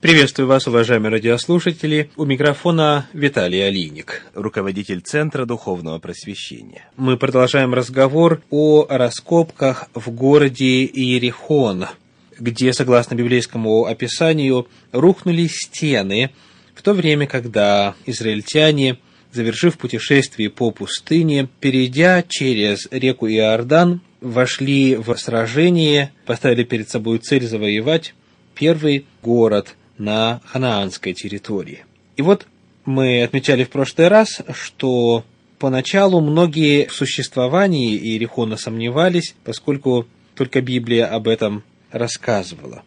Приветствую вас, уважаемые радиослушатели. У микрофона Виталий Алиник, руководитель Центра Духовного Просвещения. Мы продолжаем разговор о раскопках в городе Иерихон, где, согласно библейскому описанию, рухнули стены в то время, когда израильтяне, завершив путешествие по пустыне, перейдя через реку Иордан, вошли в сражение, поставили перед собой цель завоевать первый город – на ханаанской территории. И вот мы отмечали в прошлый раз, что поначалу многие в существовании Иерихона сомневались, поскольку только Библия об этом рассказывала.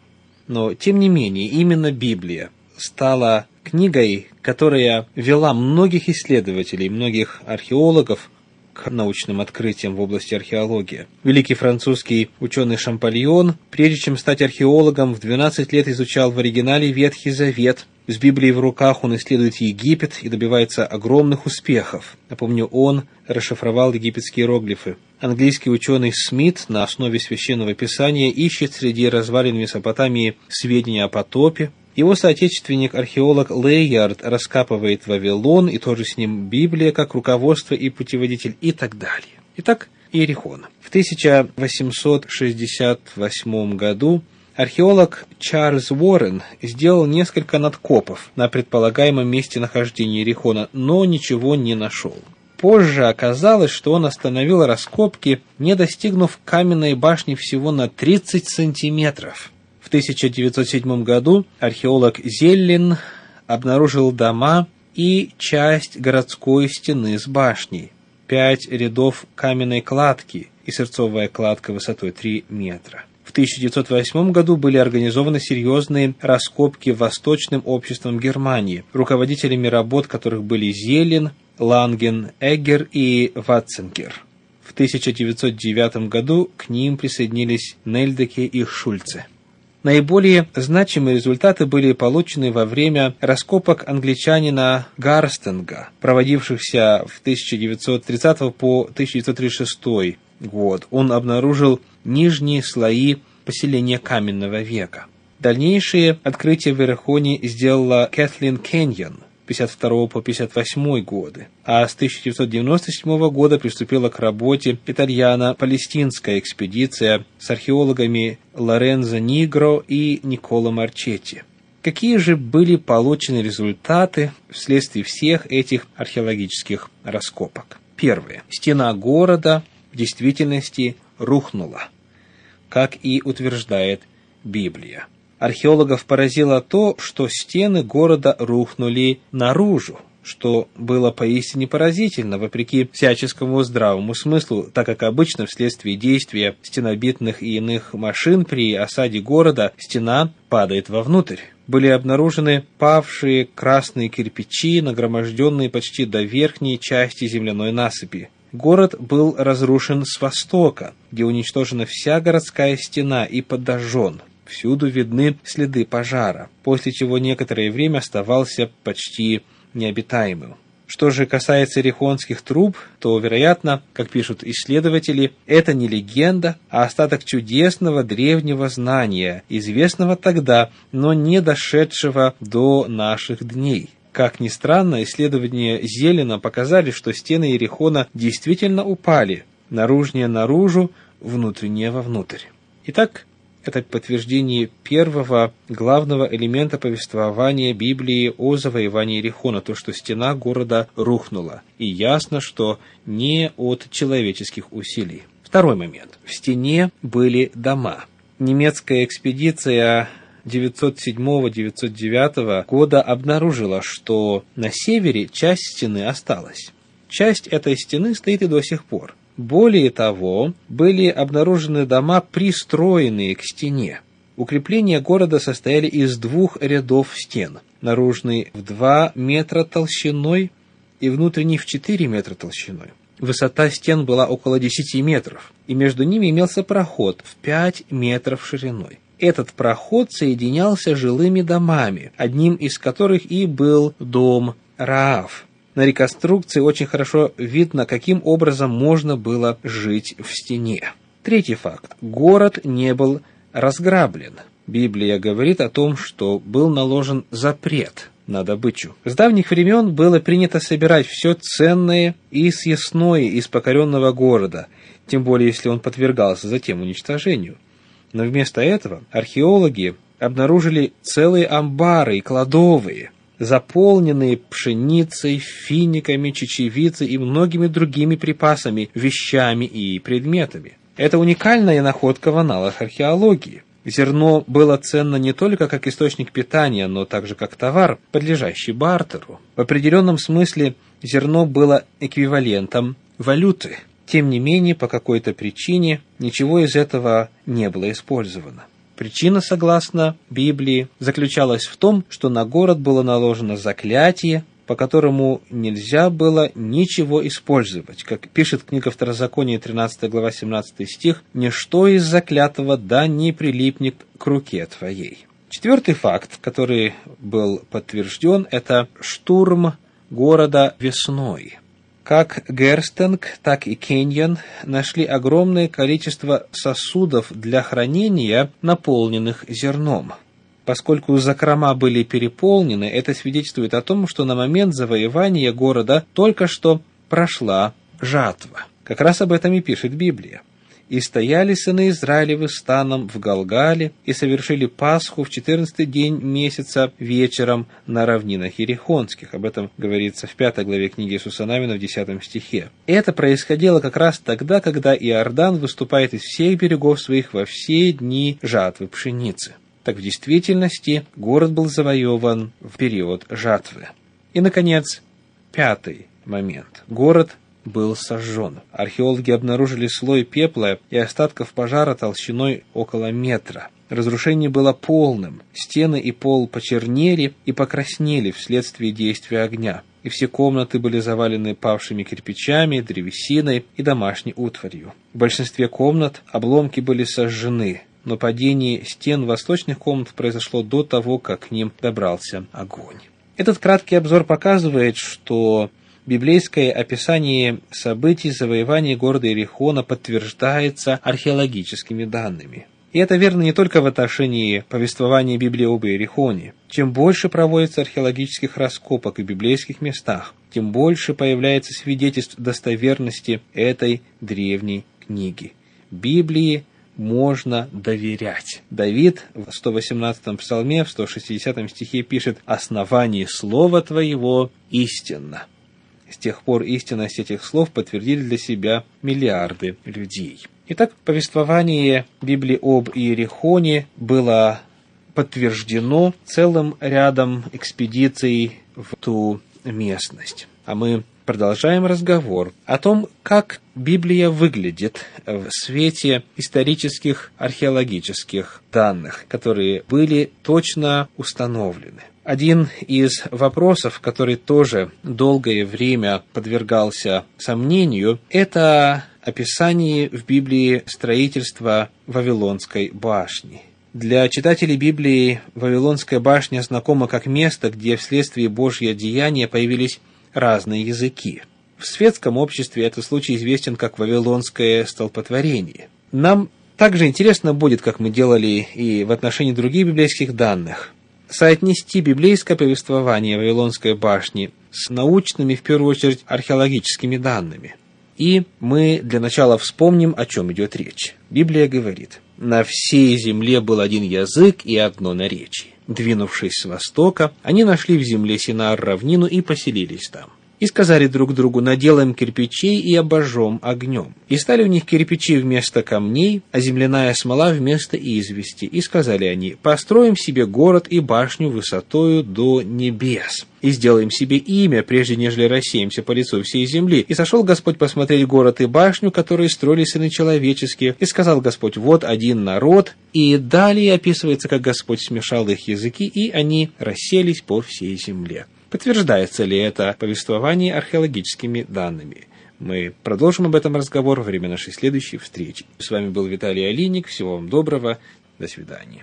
Но, тем не менее, именно Библия стала книгой, которая вела многих исследователей, многих археологов к научным открытиям в области археологии. Великий французский ученый Шампальон, прежде чем стать археологом, в 12 лет изучал в оригинале Ветхий Завет. С Библией в руках он исследует Египет и добивается огромных успехов. Напомню, он расшифровал египетские иероглифы. Английский ученый Смит на основе священного писания ищет среди развалин Месопотамии сведения о потопе, его соотечественник-археолог Лейярд раскапывает Вавилон, и тоже с ним Библия как руководство и путеводитель и так далее. Итак, Иерихон. В 1868 году археолог Чарльз Уоррен сделал несколько надкопов на предполагаемом месте нахождения Иерихона, но ничего не нашел. Позже оказалось, что он остановил раскопки, не достигнув каменной башни всего на 30 сантиметров. В 1907 году археолог Зеллин обнаружил дома и часть городской стены с башней, пять рядов каменной кладки и сырцовая кладка высотой 3 метра. В 1908 году были организованы серьезные раскопки Восточным обществом Германии, руководителями работ которых были Зелин, Ланген, Эггер и Ватценгер. В 1909 году к ним присоединились Нельдеке и Шульце. Наиболее значимые результаты были получены во время раскопок англичанина Гарстенга, проводившихся в 1930 по 1936 год. Он обнаружил нижние слои поселения каменного века. Дальнейшие открытия в Ирахоне сделала Кэтлин Кеньон – 52 по 58 годы, а с 1997 года приступила к работе итальяно-палестинская экспедиция с археологами Лорензо Нигро и Николо Марчетти. Какие же были получены результаты вследствие всех этих археологических раскопок? Первое. Стена города в действительности рухнула, как и утверждает Библия археологов поразило то, что стены города рухнули наружу, что было поистине поразительно, вопреки всяческому здравому смыслу, так как обычно вследствие действия стенобитных и иных машин при осаде города стена падает вовнутрь. Были обнаружены павшие красные кирпичи, нагроможденные почти до верхней части земляной насыпи. Город был разрушен с востока, где уничтожена вся городская стена и подожжен. Всюду видны следы пожара, после чего некоторое время оставался почти необитаемым. Что же касается рихонских труб, то, вероятно, как пишут исследователи, это не легенда, а остаток чудесного древнего знания, известного тогда, но не дошедшего до наших дней. Как ни странно, исследования Зелена показали, что стены Ерехона действительно упали, наружнее наружу, внутреннее вовнутрь. Итак, это подтверждение первого главного элемента повествования Библии о завоевании Рихона, то, что стена города рухнула. И ясно, что не от человеческих усилий. Второй момент. В стене были дома. Немецкая экспедиция 907-909 года обнаружила, что на севере часть стены осталась. Часть этой стены стоит и до сих пор. Более того, были обнаружены дома, пристроенные к стене. Укрепления города состояли из двух рядов стен. Наружный в 2 метра толщиной и внутренний в 4 метра толщиной. Высота стен была около 10 метров, и между ними имелся проход в 5 метров шириной. Этот проход соединялся жилыми домами, одним из которых и был дом Раав. На реконструкции очень хорошо видно, каким образом можно было жить в стене. Третий факт. Город не был разграблен. Библия говорит о том, что был наложен запрет на добычу. С давних времен было принято собирать все ценное и съестное из покоренного города, тем более если он подвергался затем уничтожению. Но вместо этого археологи обнаружили целые амбары и кладовые, заполненные пшеницей, финиками, чечевицей и многими другими припасами, вещами и предметами. Это уникальная находка в аналах археологии. Зерно было ценно не только как источник питания, но также как товар, подлежащий бартеру. В определенном смысле зерно было эквивалентом валюты. Тем не менее, по какой-то причине ничего из этого не было использовано. Причина, согласно Библии, заключалась в том, что на город было наложено заклятие, по которому нельзя было ничего использовать. Как пишет книга Второзакония, 13 глава, 17 стих, «Ничто из заклятого да не прилипнет к руке твоей». Четвертый факт, который был подтвержден, это штурм города весной. Как Герстенг, так и Кеньян нашли огромное количество сосудов для хранения, наполненных зерном. Поскольку закрома были переполнены, это свидетельствует о том, что на момент завоевания города только что прошла жатва. Как раз об этом и пишет Библия и стояли сыны Израилевы станом в Галгале, и совершили Пасху в четырнадцатый день месяца вечером на равнинах Ерехонских. Об этом говорится в пятой главе книги Иисуса Навина в десятом стихе. Это происходило как раз тогда, когда Иордан выступает из всех берегов своих во все дни жатвы пшеницы. Так в действительности город был завоеван в период жатвы. И, наконец, пятый момент. Город был сожжен. Археологи обнаружили слой пепла и остатков пожара толщиной около метра. Разрушение было полным. Стены и пол почернели и покраснели вследствие действия огня. И все комнаты были завалены павшими кирпичами, древесиной и домашней утварью. В большинстве комнат обломки были сожжены, но падение стен восточных комнат произошло до того, как к ним добрался огонь. Этот краткий обзор показывает, что библейское описание событий завоевания города Иерихона подтверждается археологическими данными. И это верно не только в отношении повествования Библии об Иерихоне. Чем больше проводится археологических раскопок в библейских местах, тем больше появляется свидетельств достоверности этой древней книги. Библии можно доверять. Давид в 118-м псалме, в 160 стихе пишет «Основание слова твоего истинно». С тех пор истинность этих слов подтвердили для себя миллиарды людей. Итак, повествование Библии об Иерихоне было подтверждено целым рядом экспедиций в ту местность. А мы продолжаем разговор о том, как Библия выглядит в свете исторических археологических данных, которые были точно установлены. Один из вопросов, который тоже долгое время подвергался сомнению, это описание в Библии строительства Вавилонской башни. Для читателей Библии Вавилонская башня знакома как место, где вследствие Божьего деяния появились разные языки. В светском обществе этот случай известен как Вавилонское столпотворение. Нам также интересно будет, как мы делали и в отношении других библейских данных, соотнести библейское повествование Вавилонской башни с научными, в первую очередь, археологическими данными. И мы для начала вспомним, о чем идет речь. Библия говорит, «На всей земле был один язык и одно наречие. Двинувшись с востока, они нашли в земле Синар равнину и поселились там и сказали друг другу, наделаем кирпичей и обожжем огнем. И стали у них кирпичи вместо камней, а земляная смола вместо извести. И сказали они, построим себе город и башню высотою до небес. И сделаем себе имя, прежде нежели рассеемся по лицу всей земли. И сошел Господь посмотреть город и башню, которые строили сыны человеческие. И сказал Господь, вот один народ. И далее описывается, как Господь смешал их языки, и они расселись по всей земле. Подтверждается ли это повествование археологическими данными? Мы продолжим об этом разговор во время нашей следующей встречи. С вами был Виталий Алиник. Всего вам доброго. До свидания.